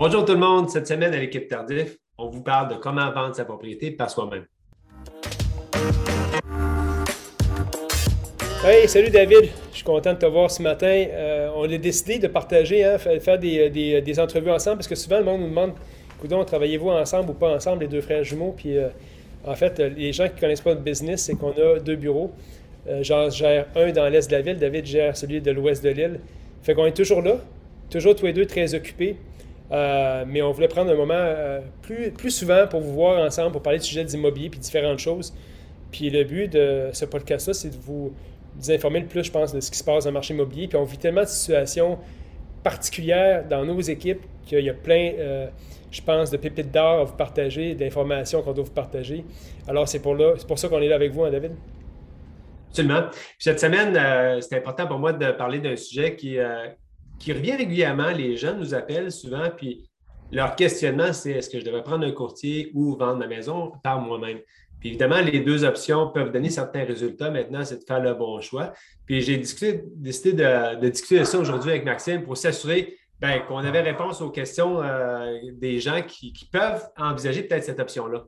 Bonjour tout le monde. Cette semaine à l'équipe Tardif, on vous parle de comment vendre sa propriété par soi-même. Hey, salut David. Je suis content de te voir ce matin. Euh, on a décidé de partager, hein, faire des, entrevues ensemble parce que souvent le monde nous demande Coudon, travaillez-vous ensemble ou pas ensemble, les deux frères jumeaux? Puis euh, en fait, les gens qui ne connaissent pas notre business, c'est qu'on a deux bureaux. Euh, gère un dans l'est de la ville, David gère celui de l'ouest de l'île. Fait qu'on est toujours là, toujours tous les deux très occupés. Euh, mais on voulait prendre un moment euh, plus, plus souvent pour vous voir ensemble, pour parler de sujets d'immobilier puis différentes choses. Puis le but de ce podcast-là, c'est de vous, informer le plus, je pense, de ce qui se passe dans le marché immobilier. Puis on vit tellement de situations particulières dans nos équipes qu'il y a plein, euh, je pense, de pépites d'or à vous partager, d'informations qu'on doit vous partager. Alors c'est pour, là, pour ça qu'on est là avec vous, hein, David? Absolument. cette semaine, c'est important pour moi de parler d'un sujet qui, qui revient régulièrement. Les jeunes nous appellent souvent, puis leur questionnement, c'est est-ce que je devrais prendre un courtier ou vendre ma maison par moi-même? Puis évidemment, les deux options peuvent donner certains résultats. Maintenant, c'est de faire le bon choix. Puis j'ai décidé de, discuter de ça aujourd'hui avec Maxime pour s'assurer ben, qu'on avait réponse aux questions euh, des gens qui, peuvent envisager peut-être cette option-là.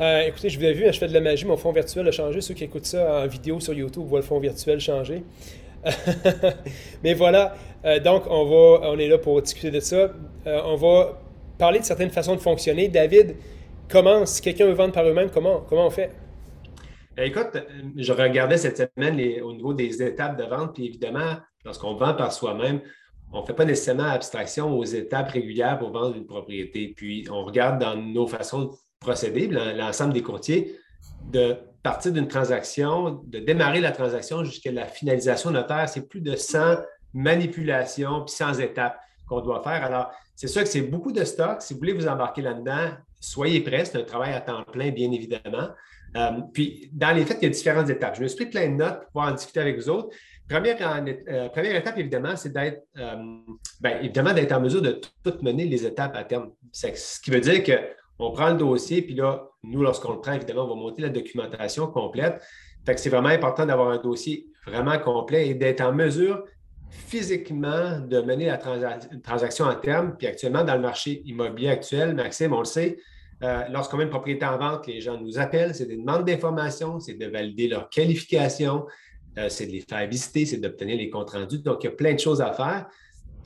Euh, écoutez, je vous ai vu, je fais de la magie, mon fond virtuel a changé. Ceux qui écoutent ça en vidéo sur YouTube voient le fond virtuel changer. Mais voilà, euh, donc on, va, on est là pour discuter de ça. Euh, on va parler de certaines façons de fonctionner. David, comment, si quelqu'un veut vendre par eux-mêmes, comment, comment on fait? Ben, écoute, je regardais cette semaine au niveau des étapes de vente, puis évidemment, lorsqu'on vend par soi-même, on ne fait pas nécessairement abstraction aux étapes régulières pour vendre une propriété. Puis on regarde dans nos façons de procéder, l'ensemble des courtiers, de partir d'une transaction, de démarrer la transaction jusqu'à la finalisation notaire, c'est plus de 100 manipulations puis 100 étapes qu'on doit faire. Alors, c'est sûr que c'est beaucoup de stock. Si vous voulez vous embarquer là-dedans, soyez prêts. C'est un travail à temps plein, bien évidemment. Euh, puis, dans les faits, il y a différentes étapes. Je me suis pris plein de notes pour pouvoir en discuter avec vous autres. Première, euh, première étape, évidemment, c'est d'être euh, ben, évidemment d'être en mesure de tout mener les étapes à terme. Ce qui veut dire que on prend le dossier, puis là, nous, lorsqu'on le prend, évidemment, on va monter la documentation complète. Fait c'est vraiment important d'avoir un dossier vraiment complet et d'être en mesure physiquement de mener la transaction en terme. Puis actuellement, dans le marché immobilier actuel, Maxime, on le sait, euh, lorsqu'on met une propriété en vente, les gens nous appellent, c'est des demandes d'informations, c'est de valider leur qualification, euh, c'est de les faire visiter, c'est d'obtenir les comptes rendus. Donc, il y a plein de choses à faire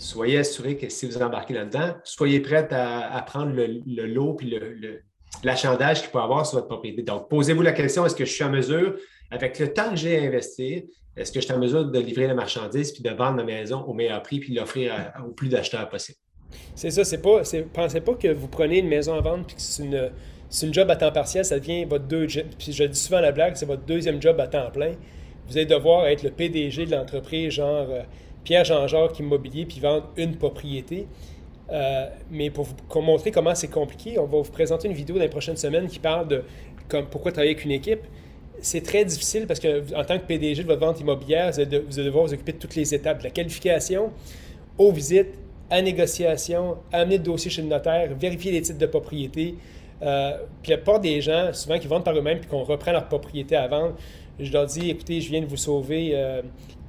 soyez assurés que si vous embarquez là-dedans, soyez prêts à, prendre le, lot et l'achandage qu'il peut avoir sur votre propriété. Donc, posez-vous la question, est-ce que je suis en mesure, avec le temps que j'ai à investir, est-ce que je suis en mesure de livrer la marchandise puis de vendre ma maison au meilleur prix puis l'offrir au plus d'acheteurs possible? C'est ça, c'est pas, pensez pas que vous prenez une maison à vendre puis que c'est une, job à temps partiel, ça devient votre deuxième, puis je dis souvent la blague, c'est votre deuxième job à temps plein. Vous allez devoir être le PDG de l'entreprise, genre euh, Pierre-Jean-Jacques Immobilier puis vendre une propriété. Euh, mais pour vous montrer comment c'est compliqué, on va vous présenter une vidéo dans les prochaines semaines qui parle de pourquoi travailler avec une équipe. C'est très difficile parce que en tant que PDG de votre vente immobilière, vous allez, devoir vous occuper de toutes les étapes, de la qualification aux visites, à négociation, amener le dossier chez le notaire, vérifier les titres de propriété. Euh, puis la plupart des gens, souvent, qui vendent par eux-mêmes puis qu'on reprend leur propriété à vendre, je leur dis, écoutez, je viens de vous sauver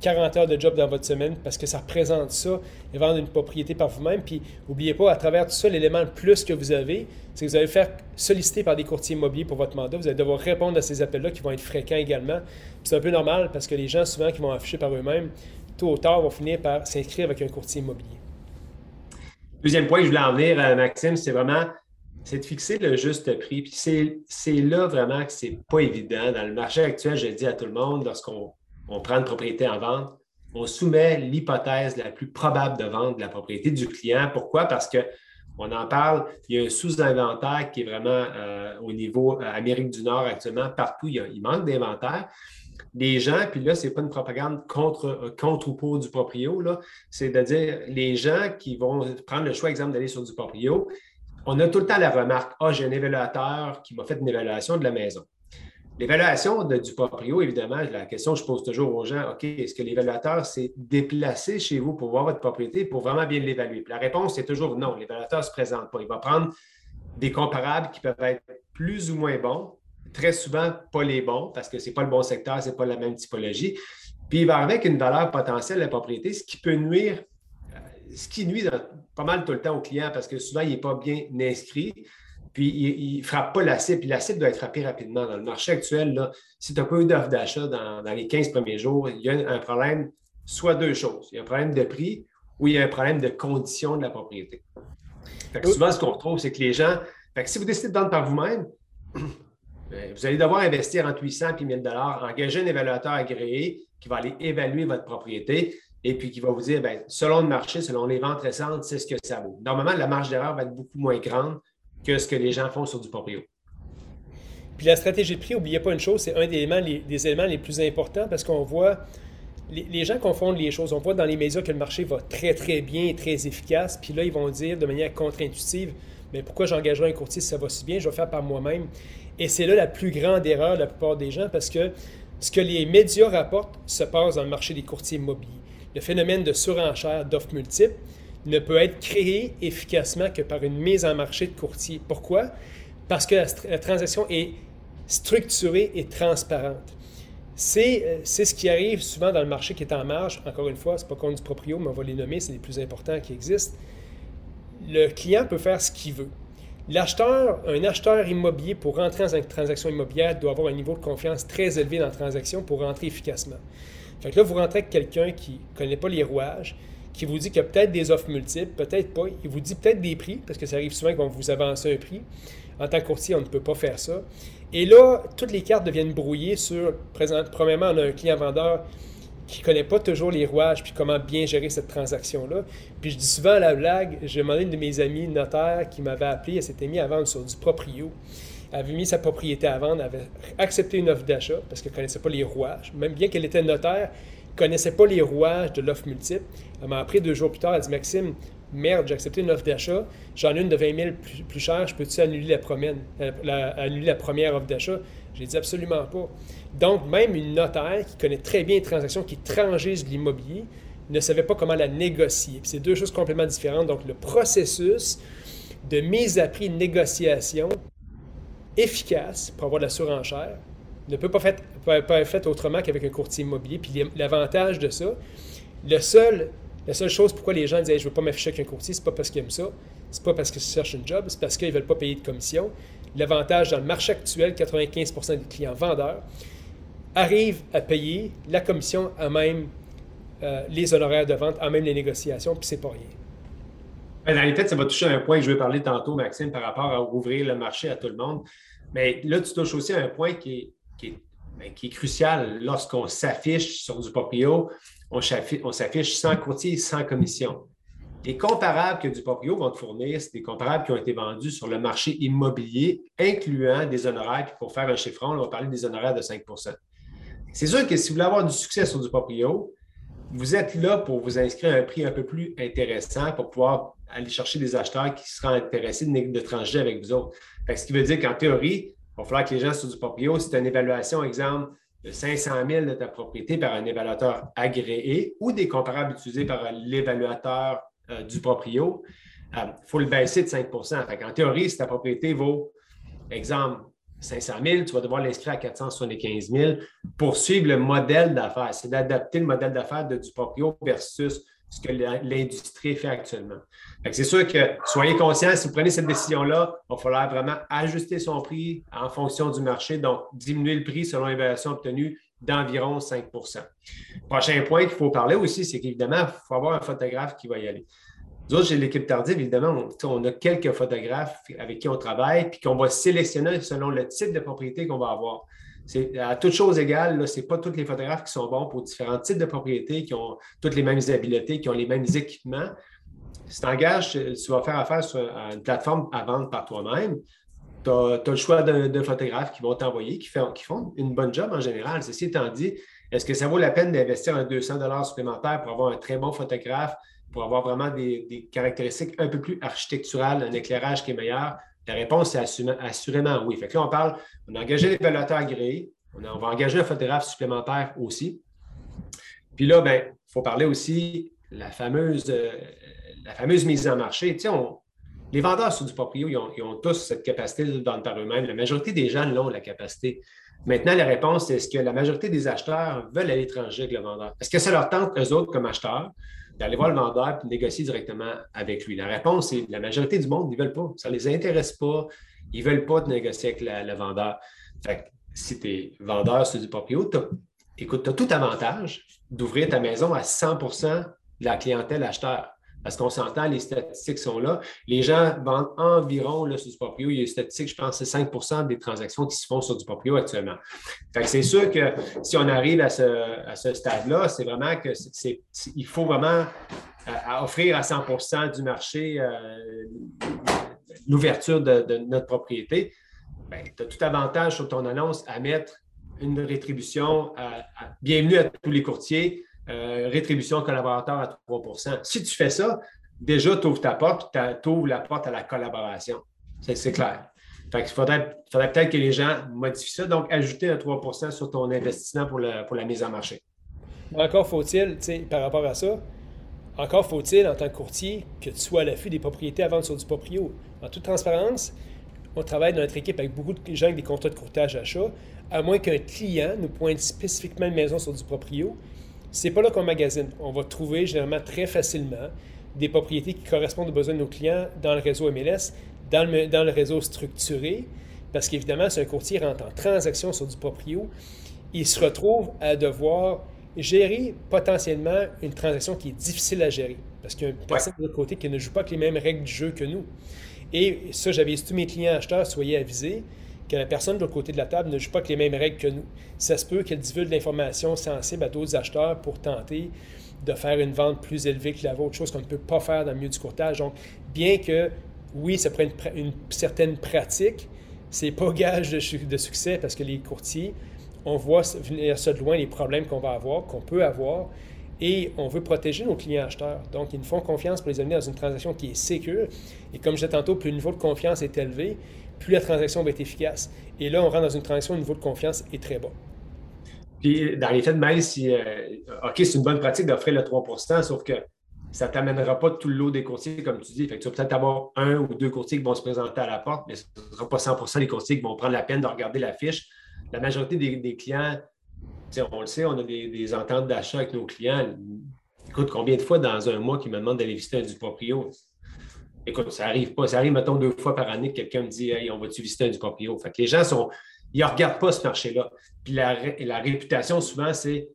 40 euh, heures de job dans votre semaine parce que ça représente ça, et vendre une propriété par vous-même. Puis, n'oubliez pas, à travers tout ça, l'élément le plus que vous avez, c'est que vous allez faire solliciter par des courtiers immobiliers pour votre mandat. Vous allez devoir répondre à ces appels-là qui vont être fréquents également. c'est un peu normal parce que les gens, souvent, qui vont afficher par eux-mêmes, tôt ou tard, vont finir par s'inscrire avec un courtier immobilier. Deuxième point que je voulais en venir, euh, Maxime, c'est vraiment c'est de fixer le juste prix. Puis c'est là vraiment que ce n'est pas évident. Dans le marché actuel, je dis à tout le monde, lorsqu'on prend une propriété en vente, on soumet l'hypothèse la plus probable de vente de la propriété du client. Pourquoi? Parce qu'on en parle, il y a un sous-inventaire qui est vraiment euh, au niveau euh, Amérique du Nord actuellement. Partout, il, manque d'inventaire. Les gens, puis là, ce n'est pas une propagande contre, euh, contre ou pour du proprio, c'est de dire les gens qui vont prendre le choix, exemple, d'aller sur du proprio, on a tout le temps la remarque Ah, j'ai un évaluateur qui m'a fait une évaluation de la maison. L'évaluation du proprio, évidemment, la question que je pose toujours aux gens, OK, est-ce que l'évaluateur s'est déplacé chez vous pour voir votre propriété pour vraiment bien l'évaluer? La réponse est toujours non, l'évaluateur ne se présente pas. Il va prendre des comparables qui peuvent être plus ou moins bons, très souvent pas les bons parce que ce n'est pas le bon secteur, ce n'est pas la même typologie. Puis il va avec une valeur potentielle de la propriété, ce qui peut nuire ce qui nuit pas mal tout le temps au client parce que souvent, il n'est pas bien inscrit. Puis, il ne frappe pas la cible. Puis, la cible doit être frappée rapidement. Dans le marché actuel, là, si tu n'as pas eu d'offre d'achat dans, les 15 premiers jours, il y a un problème, soit deux choses. Il y a un problème de prix ou il y a un problème de condition de la propriété. souvent, ce qu'on retrouve, c'est que les gens. si vous décidez de vendre par vous-même, ben, vous allez devoir investir entre 800 et 1000 engager un évaluateur agréé qui va aller évaluer votre propriété et puis qui va vous dire, bien, selon le marché, selon les ventes récentes, c'est ce que ça vaut. Normalement, la marge d'erreur va être beaucoup moins grande que ce que les gens font sur du proprio. Puis la stratégie de prix, n'oubliez pas une chose, c'est un des éléments, les, éléments les plus importants parce qu'on voit, les, gens confondent les choses. On voit dans les médias que le marché va très, très bien, très efficace. Puis là, ils vont dire de manière contre-intuitive, mais pourquoi j'engagerai un courtier si ça va si bien? Je vais faire par moi-même. Et c'est là la plus grande erreur de la plupart des gens parce que ce que les médias rapportent se passe dans le marché des courtiers immobiliers. Le phénomène de surenchère d'offres multiples ne peut être créé efficacement que par une mise en marché de courtier. Pourquoi? Parce que la, transaction est structurée et transparente. Euh, c'est ce qui arrive souvent dans le marché qui est en marge. Encore une fois, ce n'est pas contre du proprio, mais on va les nommer, c'est les plus importants qui existent. Le client peut faire ce qu'il veut. L'acheteur, un acheteur immobilier, pour rentrer dans une transaction immobilière, doit avoir un niveau de confiance très élevé dans la transaction pour rentrer efficacement. Que là, vous rentrez avec quelqu'un qui ne connaît pas les rouages, qui vous dit qu'il y a peut-être des offres multiples, peut-être pas. Il vous dit peut-être des prix, parce que ça arrive souvent qu'on vous avance un prix. En tant que on ne peut pas faire ça. Et là, toutes les cartes deviennent brouillées sur, premièrement, on a un client vendeur qui ne connaît pas toujours les rouages puis comment bien gérer cette transaction-là. Puis je dis souvent à la blague, j'ai demandé une de mes amies notaire qui m'avait appelé, elle s'était mise à vendre sur du proprio. Avait mis sa propriété à vendre, avait accepté une offre d'achat parce qu'elle ne connaissait pas les rouages. Même bien qu'elle était notaire, elle ne connaissait pas les rouages de l'offre multiple. Elle m'a appris deux jours plus tard, elle dit Maxime, merde, j'ai accepté une offre d'achat, j'en ai une de 20 000 plus, plus chère, je peux-tu annuler la, la, annuler la première offre d'achat? J'ai dit absolument pas. Donc, même une notaire qui connaît très bien les transactions, qui transige l'immobilier, ne savait pas comment la négocier. C'est deux choses complètement différentes. Donc, le processus de mise à prix de négociation efficace pour avoir de la surenchère ne peut pas, être fait autrement qu'avec un courtier immobilier. Puis l'avantage de ça, le seul, la seule chose pourquoi les gens disent Je ne veux pas m'afficher avec un courtier, c'est pas parce qu'ils aiment ça, c'est pas parce qu'ils cherchent un job, c'est parce qu'ils ne veulent pas payer de commission. L'avantage dans le marché actuel, 95% des clients vendeurs, arrive à payer la commission à même euh, les honoraires de vente, à même les négociations, puis c'est pas rien. Ben, dans les faits, ça va toucher un point que je vais parler tantôt, Maxime, par rapport à ouvrir le marché à tout le monde. Mais là, tu touches aussi à un point qui est, ben, crucial. Lorsqu'on s'affiche sur du proprio, on s'affiche sans courtier, sans commission. Les comparables que du proprio vont te fournir, c'est des comparables qui ont été vendus sur le marché immobilier, incluant des honoraires. Pour faire un chiffron, on va parler des honoraires de 5% c'est sûr que si vous voulez avoir du succès sur du proprio, vous êtes là pour vous inscrire à un prix un peu plus intéressant pour pouvoir aller chercher des acheteurs qui seront intéressés de, de avec vous autres. ce qui veut dire qu'en théorie, il va falloir que les gens sur du proprio, c'est une évaluation, exemple, de 500 000 de ta propriété par un évaluateur agréé ou des comparables utilisés par l'évaluateur euh, du proprio, il euh, faut le baisser de 5% En théorie, si ta propriété vaut, exemple, 500 000, tu vas devoir l'inscrire à 475 000 pour suivre le modèle d'affaires. C'est d'adapter le modèle d'affaires du proprio versus ce que l'industrie fait actuellement. C'est sûr que soyez conscients, si vous prenez cette décision-là, il va falloir vraiment ajuster son prix en fonction du marché, donc diminuer le prix selon l'évaluation obtenue d'environ 5% Prochain point qu'il faut parler aussi, c'est qu'évidemment, il faut avoir un photographe qui va y aller. Nous autres, j'ai l'équipe tardive, évidemment, on, a quelques photographes avec qui on travaille, puis qu'on va sélectionner selon le type de propriété qu'on va avoir. C'est à toute chose égale, ce n'est pas tous les photographes qui sont bons pour différents types de propriétés, qui ont toutes les mêmes habiletés, qui ont les mêmes équipements. Si tu engages, tu vas faire affaire sur une plateforme à vendre par toi-même, tu as, le choix de, photographes qui vont t'envoyer, qui, qui, font une bonne job en général. Ceci étant dit, est-ce que ça vaut la peine d'investir un 200 supplémentaire pour avoir un très bon photographe pour avoir vraiment des, caractéristiques un peu plus architecturales, un éclairage qui est meilleur? La réponse est assurément oui. Fait que là, on parle, on a engagé l'évaluateur agréé, on, on va engager un photographe supplémentaire aussi. Puis là, ben, il faut parler aussi la fameuse, euh, la fameuse mise en marché. Tu sais, les vendeurs sur du proprio, ils ont, tous cette capacité de vendre par eux-mêmes. La majorité des gens l'ont, la capacité. Maintenant, la réponse, est-ce que la majorité des acheteurs veulent à l'étranger avec le vendeur? Est-ce que ça leur tente, eux autres, comme acheteurs, d'aller voir le vendeur et négocier directement avec lui. La réponse, c'est la majorité du monde, ils ne veulent pas. Ça ne les intéresse pas. Ils ne veulent pas de négocier avec le vendeur. Si tu es vendeur sur du proprio, écoute, tu as tout avantage d'ouvrir ta maison à 100% de la clientèle acheteur. Parce qu'on s'entend, les statistiques sont là. Les gens vendent environ sur du proprio. Il y a des statistiques, je pense, c'est 5% des transactions qui se font sur du proprio actuellement. c'est sûr que si on arrive à ce, stade-là, c'est vraiment que c'est, il faut vraiment euh, offrir à 100% du marché euh, l'ouverture de, notre propriété. Ben, tu as tout avantage sur ton annonce à mettre une rétribution bienvenue à tous les courtiers euh, rétribution collaborateur à 3% Si tu fais ça, déjà, tu ouvres ta porte, tu ouvres la porte à la collaboration. C'est clair. il faudrait, peut-être que les gens modifient ça, donc ajouter un 3% sur ton investissement pour, pour la mise en marché. Encore faut-il, par rapport à ça, encore faut-il, en tant que courtier, que tu sois à l'affût des propriétés à vendre sur du proprio. En toute transparence, on travaille dans notre équipe avec beaucoup de gens avec des contrats de courtage achat, à moins qu'un client nous pointe spécifiquement une maison sur du proprio, c'est pas là qu'on magasine. On va trouver généralement très facilement des propriétés qui correspondent aux besoins de nos clients dans le réseau MLS, dans le, dans le réseau structuré, parce qu'évidemment, si un courtier rentre en transaction sur du proprio, il se retrouve à devoir gérer potentiellement une transaction qui est difficile à gérer, parce qu'il y a une personne de l'autre côté qui ne joue pas avec les mêmes règles du jeu que nous. Et ça, j'avais tous mes clients acheteurs, soyez avisés que la personne de l'autre côté de la table ne joue pas avec les mêmes règles que nous. Ça se peut qu'elle divulgue l'information sensible à d'autres acheteurs pour tenter de faire une vente plus élevée que la vôtre, chose qu'on ne peut pas faire dans le milieu du courtage. Donc, bien que, oui, ça prend une, certaine pratique, c'est pas gage de, de, succès parce que les courtiers, on voit venir ça de loin les problèmes qu'on va avoir, qu'on peut avoir, et on veut protéger nos clients acheteurs. Donc, ils nous font confiance pour les amener dans une transaction qui est sécure. Et comme je disais tantôt, plus le niveau de confiance est élevé, plus la transaction va être efficace. Et là, on rentre dans une transaction où le niveau de confiance est très bas. Puis, dans les faits de mail, si, euh, OK, c'est une bonne pratique d'offrir le 3% sauf que ça ne t'amènera pas tout le lot des courtiers, comme tu dis. Fait que tu vas peut-être avoir un ou deux courtiers qui vont se présenter à la porte, mais ce ne sera pas 100% des courtiers qui vont prendre la peine de regarder la fiche. La majorité des, clients, on le sait, on a des, ententes d'achat avec nos clients. Écoute, combien de fois dans un mois qu'ils me demandent d'aller visiter un du proprio? Écoute, ça arrive pas. Ça arrive, mettons, deux fois par année que quelqu'un me dit Hey, on va-tu visiter un du proprio? Fait que les gens sont. Ils ne regardent pas ce marché-là. Puis la, la réputation, souvent, c'est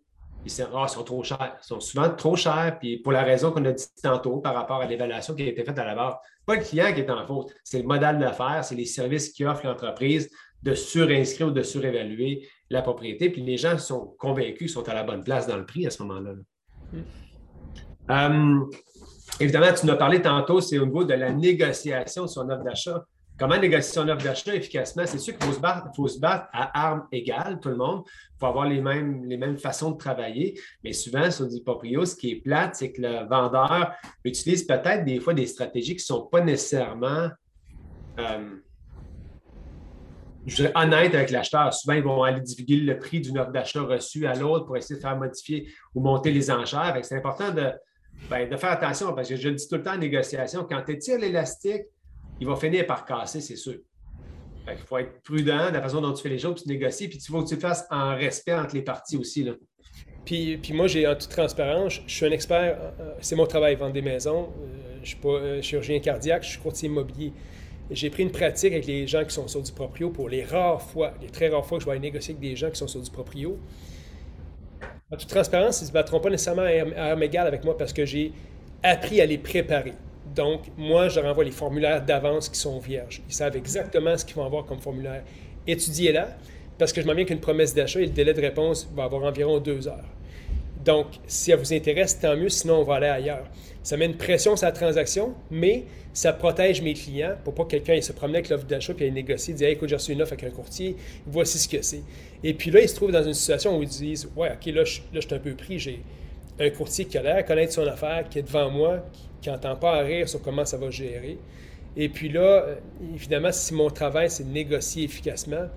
ils, ah, sont trop chers. Ils sont souvent trop chers. Puis pour la raison qu'on a dit tantôt par rapport à l'évaluation qui a été faite à la base, pas le client qui est en faute, c'est le modèle d'affaires, c'est les services qu'offre l'entreprise de surinscrire ou de surévaluer la propriété. Puis les gens sont convaincus qu'ils sont à la bonne place dans le prix à ce moment-là. Mm. Hum, Évidemment, tu nous as parlé tantôt, c'est au niveau de la négociation de son offre d'achat. Comment négocier son offre d'achat efficacement? C'est sûr qu'il faut se battre, à armes égales, tout le monde. Il faut avoir les mêmes, les mêmes façons de travailler. Mais souvent, sur du proprio, ce qui est plate, c'est que le vendeur utilise peut-être des fois des stratégies qui ne sont pas nécessairement euh, je avec l'acheteur. Souvent, ils vont aller divulguer le prix d'une offre d'achat reçue à l'autre pour essayer de faire modifier ou monter les enchères. C'est important de, ben, de faire attention, parce que je le dis tout le temps en négociation, quand tu tires l'élastique, il va finir par casser, c'est sûr. il faut être prudent de la façon dont tu fais les choses, tu négocies, puis il faut que tu le fasses en respect entre les parties aussi. Là. Puis, puis moi, j'ai en toute transparence, je suis un expert, euh, euh, c'est mon travail, vendre des maisons. Euh, je suis pas chirurgien cardiaque, je suis courtier immobilier. J'ai pris une pratique avec les gens qui sont sur du proprio pour les rares fois, les très rares fois que je vais négocier avec des gens qui sont sur du proprio. En toute transparence, ils ne se battront pas nécessairement à armes égales avec moi parce que j'ai appris à les préparer. Donc, moi, je leur envoie les formulaires d'avance qui sont vierges. Ils savent exactement ce qu'ils vont avoir comme formulaire. Étudiez-la, parce que je m'en viens qu'une promesse d'achat et le délai de réponse va avoir environ deux heures. Donc, si elle vous intéresse, tant mieux, sinon on va aller ailleurs. Ça met une pression sur la transaction, mais ça protège mes clients pour pas que quelqu'un se promène avec l'offre d'achat puis aille négocier, dire écoute, j'ai reçu une offre avec un courtier, voici ce que c'est. Et puis là, ils se trouvent dans une situation où ils disent ouais, ok, là, je, suis un peu pris, j'ai un courtier qui a l'air à connaître son affaire, qui est devant moi, qui n'entend pas à rire sur comment ça va gérer. Et puis là, euh, évidemment, si mon travail, c'est de négocier efficacement,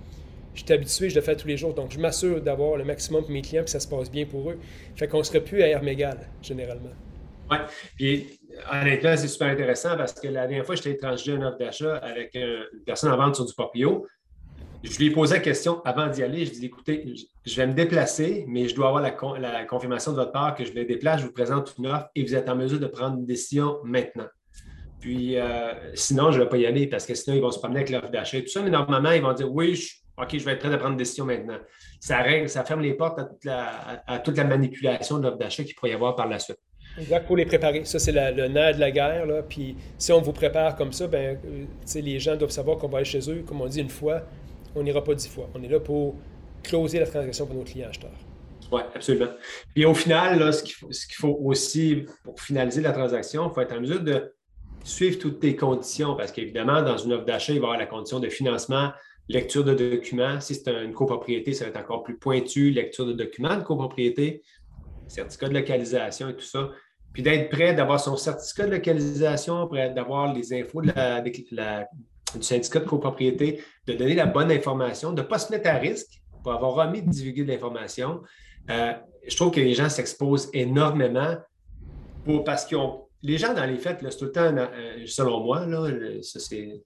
je suis habitué, je le fais tous les jours. Donc, je m'assure d'avoir le maximum pour mes clients, que ça se passe bien pour eux. Fait qu'on ne serait plus à armes égales, généralement. Oui. Puis, honnêtement, c'est super intéressant parce que la dernière fois, j'étais étranger une offre d'achat avec une personne en vente sur du proprio. je lui ai posé la question avant d'y aller. Je lui ai dit, écoutez, je vais me déplacer, mais je dois avoir la, confirmation de votre part que je me déplace, je vous présente une offre et vous êtes en mesure de prendre une décision maintenant. Puis euh, sinon, je ne vais pas y aller parce que sinon, ils vont se promener avec l'offre d'achat et tout ça. Mais normalement, ils vont dire oui, OK, je vais être prêt à prendre une décision maintenant. Ça, règle, ça ferme les portes à toute la, manipulation de l'offre d'achat qu'il pourrait y avoir par la suite. Exact, pour les préparer. Ça, c'est le nerf de la guerre. Là. Puis si on vous prépare comme ça, ben, euh, les gens doivent savoir qu'on va aller chez eux, comme on dit une fois, on n'ira pas dix fois. On est là pour closer la transaction pour nos clients acheteurs. Oui, absolument. Puis au final, ce qu'il faut, aussi, pour finaliser la transaction, il faut être en mesure de suivre toutes tes conditions, parce qu'évidemment, dans une offre d'achat, il va y avoir la condition de financement, lecture de documents. Si c'est une copropriété, ça va être encore plus pointu, lecture de documents de copropriété, certificat de localisation et tout ça. Puis d'être prêt d'avoir son certificat de localisation, d'avoir les infos du syndicat de copropriété, de donner la bonne information, de ne pas se mettre à risque pour avoir remis de divulguer de l'information. Euh, je trouve que les gens s'exposent énormément parce qu'ils ont. Les gens, dans les faits, c'est tout le temps, euh, selon moi, là, c'est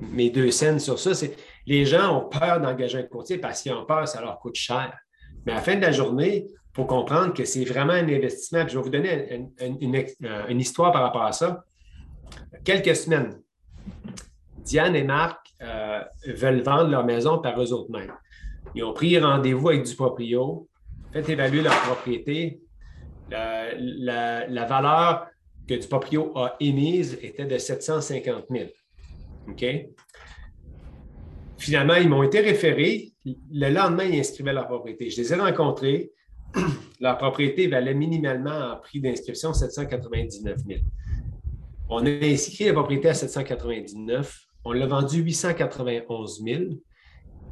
mes deux scènes sur ça, c'est les gens ont peur d'engager un courtier parce qu'ils ont peur, ça leur coûte cher. Mais à la fin de la journée, il faut comprendre que c'est vraiment un investissement. je vais vous donner euh, une, histoire par rapport à ça. Quelques semaines, Diane et Marc euh, veulent vendre leur maison par eux autres mêmes. Ils ont pris rendez-vous avec du proprio, fait évaluer leur propriété. La, valeur que du proprio a émise était de 750 000. OK? Finalement, ils m'ont été référés. Le lendemain, ils inscrivaient leur propriété. Je les ai rencontrés. leur propriété valait minimalement en prix d'inscription 799 000. On a inscrit la propriété à 799 on l'a vendu 891 000.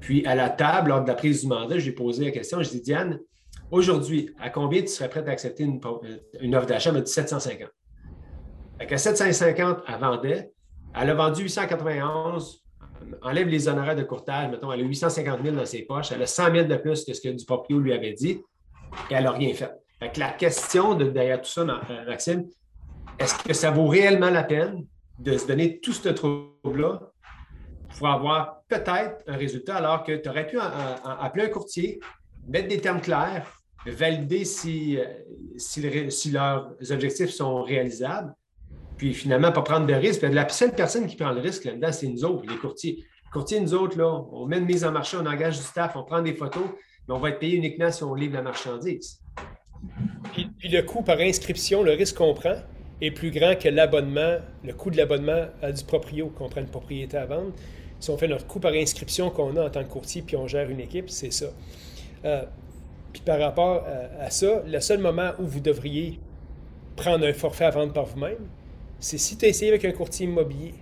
Puis à la table, lors de la prise du mandat, j'ai posé la question. Je dis, Diane, aujourd'hui, à combien tu serais prête à accepter une, offre d'achat? Elle m'a dit 750. Fait à 750, elle vendait. Elle a vendu 891, enlève les honoraires de courtage, mettons, elle a 850 000 dans ses poches, elle a 100 000 de plus que ce que du proprio lui avait dit, et elle n'a rien fait. fait la question de, derrière tout ça, euh, Maxime, est-ce que ça vaut réellement la peine de se donner tout ce trouble-là pour avoir peut-être un résultat alors que tu aurais pu appeler un courtier, mettre des termes clairs, valider si, si, leurs objectifs sont réalisables, puis finalement pas prendre de risque. La seule personne qui prend le risque là-dedans, c'est nous autres, les courtiers. Les courtiers, nous autres, là, on met une mise en marché, on engage du staff, on prend des photos, mais on va être payé uniquement si on livre la marchandise. Puis, puis le coût par inscription, le risque qu'on prend, est plus grand que l'abonnement, le coût de l'abonnement à du proprio, qu'on prend une propriété à vendre. Si on fait notre coût par inscription qu'on a en tant que courtier, puis on gère une équipe, c'est ça. Euh, puis par rapport à, ça, le seul moment où vous devriez prendre un forfait à vendre par vous-même, c'est si tu as essayé avec un courtier immobilier,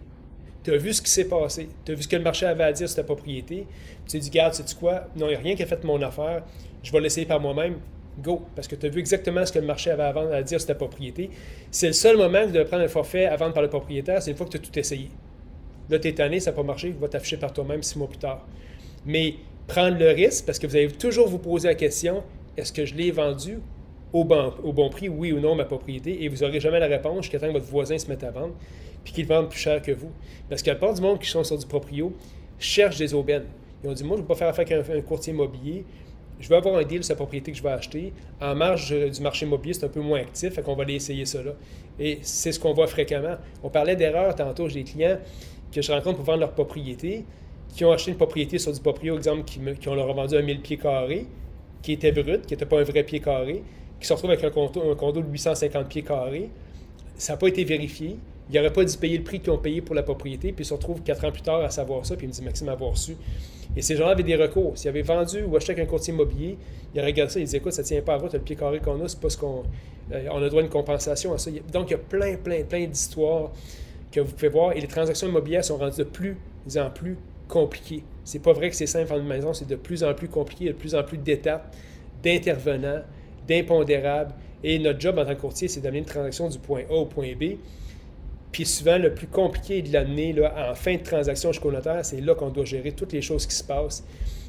tu as vu ce qui s'est passé, tu as vu ce que le marché avait à dire sur ta propriété, tu t'es dit, garde, sais-tu quoi, non, il n'y a rien qui a fait mon affaire, je vais l'essayer par moi-même, go, parce que tu as vu exactement ce que le marché avait à, vendre, à dire sur ta propriété. C'est le seul moment où tu dois prendre un forfait à vendre par le propriétaire, c'est une fois que tu as tout essayé. Là, tu es tanné, ça n'a pas marché, va t'afficher par toi-même six mois plus tard. Mais prendre le risque, parce que vous allez toujours vous poser la question est-ce que je l'ai vendu au bon, prix, oui ou non, ma propriété Et vous n'aurez jamais la réponse jusqu'à que votre voisin se mette à vendre puis qu'il vende plus cher que vous. Parce que la part du monde qui sont sur du proprio cherche des aubaines. Ils ont dit Moi, je ne vais pas faire affaire avec un courtier immobilier je veux avoir un deal sur la propriété que je vais acheter. En marge du marché immobilier, c'est un peu moins actif, fait qu'on va aller essayer là. Et c'est ce qu'on voit fréquemment. On parlait d'erreurs tantôt, j'ai des clients que je rencontre pour vendre leur propriété, qui ont acheté une propriété sur du proprio, exemple, qui, qui ont leur vendu un 1000 pieds carrés, qui était brut, qui n'était pas un vrai pied carré, qui se retrouve avec un condo, de 850 pieds carrés. Ça n'a pas été vérifié. Il n'aurait pas dû payer le prix qu'ils ont payé pour la propriété, puis ils se retrouvent quatre ans plus tard à savoir ça, puis il me dit Maxime, avoir reçu et ces gens-là avaient des recours. S'ils avaient vendu ou acheté avec un courtier immobilier, ils regardé ça, ils disaient écoute, ça ne tient pas à route, le pied carré qu'on a, c'est pas ce qu'on. Euh, on a droit à une compensation à ça. Donc, il y a plein, plein, plein d'histoires que vous pouvez voir. Et les transactions immobilières sont rendues de plus en plus compliquées. C'est pas vrai que c'est simple en une maison, c'est de plus en plus compliqué, de plus en plus d'étapes, d'intervenants, d'impondérables. Et notre job en tant que courtier, c'est d'amener une transaction du point A au point B puis souvent, le plus compliqué de l'amener en fin de transaction jusqu'au notaire, c'est là qu'on doit gérer toutes les choses qui se passent.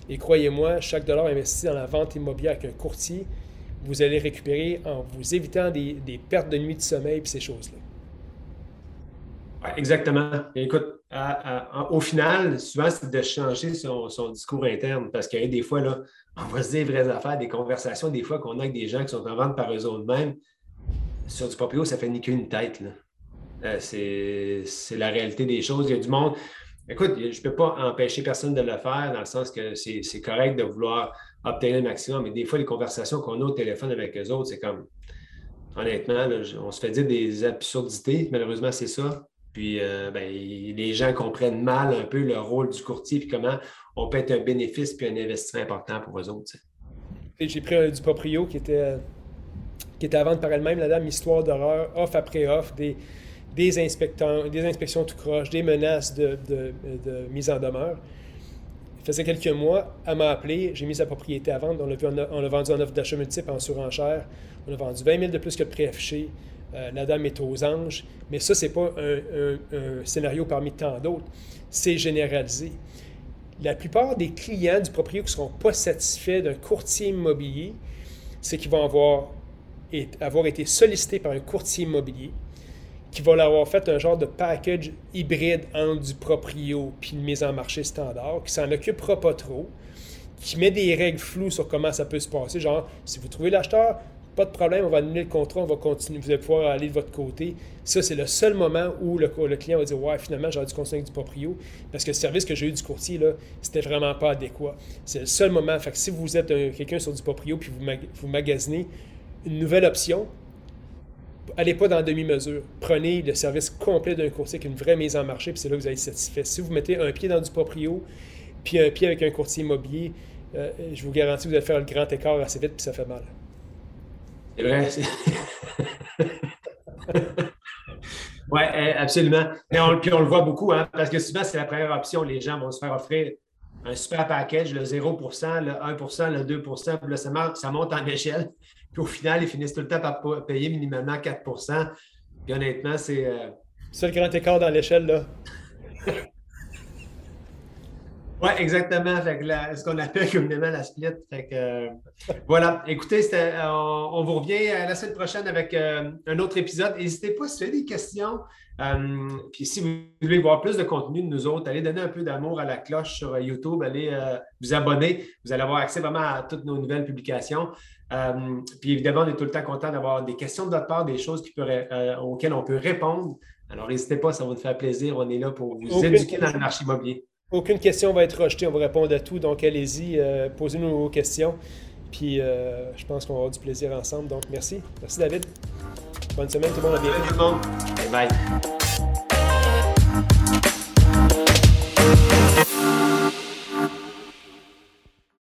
Et croyez-moi, chaque dollar investi dans la vente immobilière avec un courtier, vous allez récupérer en vous évitant des, pertes de nuit de sommeil et ces choses-là. Exactement. Écoute, au final, souvent, c'est de changer son, discours interne parce qu'il y a des fois, là, on va se dire vraies affaires, des conversations, des fois qu'on a avec des gens qui sont en vente par eux-mêmes. Sur du proprio, ça fait ni qu'une tête. Euh, c'est la réalité des choses. Il y a du monde. Écoute, je ne peux pas empêcher personne de le faire dans le sens que c'est correct de vouloir obtenir le maximum, mais des fois, les conversations qu'on a au téléphone avec eux autres, c'est comme, honnêtement, on se fait dire des absurdités. Malheureusement, c'est ça. Puis euh, ben, les gens comprennent mal un peu le rôle du courtier puis comment on peut être un bénéfice puis un investissement important pour eux autres. J'ai pris du proprio qui était, qui était à vendre par elle-même, la dame, histoire d'horreur, off après off, des, des, inspecteurs, des inspections tout croche, des menaces de, mise en demeure. Il faisait quelques mois, elle m'a appelé, j'ai mis sa propriété à vendre, on l'a vendu en offre d'achat multiple en surenchère, on a vendu 20 000 de plus que le prix affiché. Euh, la dame est aux anges, mais ça, ce n'est pas un, scénario parmi tant d'autres. C'est généralisé. La plupart des clients du propriétaire qui ne seront pas satisfaits d'un courtier immobilier, c'est qu'ils vont avoir, été sollicités par un courtier immobilier qui va leur avoir fait un genre de package hybride entre du proprio puis une mise en marché standard, qui s'en occupera pas trop, qui met des règles floues sur comment ça peut se passer. Genre, si vous trouvez l'acheteur, pas de problème, on va annuler le contrat, on va continuer, vous allez pouvoir aller de votre côté. Ça, c'est le seul moment où le, client va dire Ouais, finalement, j'aurais dû continuer avec du proprio parce que le service que j'ai eu du courtier, là, c'était vraiment pas adéquat. C'est le seul moment. Fait que si vous êtes quelqu'un sur du proprio puis vous, vous magasinez une nouvelle option, allez pas dans demi-mesure. Prenez le service complet d'un courtier avec une vraie mise en marché, puis c'est là que vous allez être satisfait. Si vous mettez un pied dans du proprio, puis un pied avec un courtier immobilier, euh, je vous garantis que vous allez faire le grand écart assez vite, puis ça fait mal. Vrai. oui, eh, absolument. Et on, puis on le voit beaucoup, hein, parce que souvent, c'est la première option. Les gens vont se faire offrir un super package, le 0 le 1 le 2 puis là, ça, ça monte en échelle. Puis au final, ils finissent tout le temps par payer minimalement 4 Puis honnêtement, c'est. Euh, c'est le grand écart dans l'échelle, là. Oui, exactement. ce qu'on appelle communément la split. Euh, voilà. Écoutez, euh, on, vous revient la semaine prochaine avec euh, un autre épisode. N'hésitez pas si vous avez des questions. puis si vous voulez voir plus de contenu de nous autres, allez donner un peu d'amour à la cloche sur YouTube, allez vous abonner. Vous allez avoir accès vraiment à toutes nos nouvelles publications. puis évidemment, on est tout le temps content d'avoir des questions de votre part, des choses qui auxquelles on peut répondre. Alors n'hésitez pas, ça va nous faire plaisir. On est là pour vous éduquer dans le marché immobilier. Aucune question va être rejetée, on va répondre à tout. Donc, allez-y, euh, posez-nous vos questions. Puis, euh, je pense qu'on va avoir du plaisir ensemble. Donc, merci. Merci, David. Bonne semaine, tout le monde. À bientôt. Bye bye.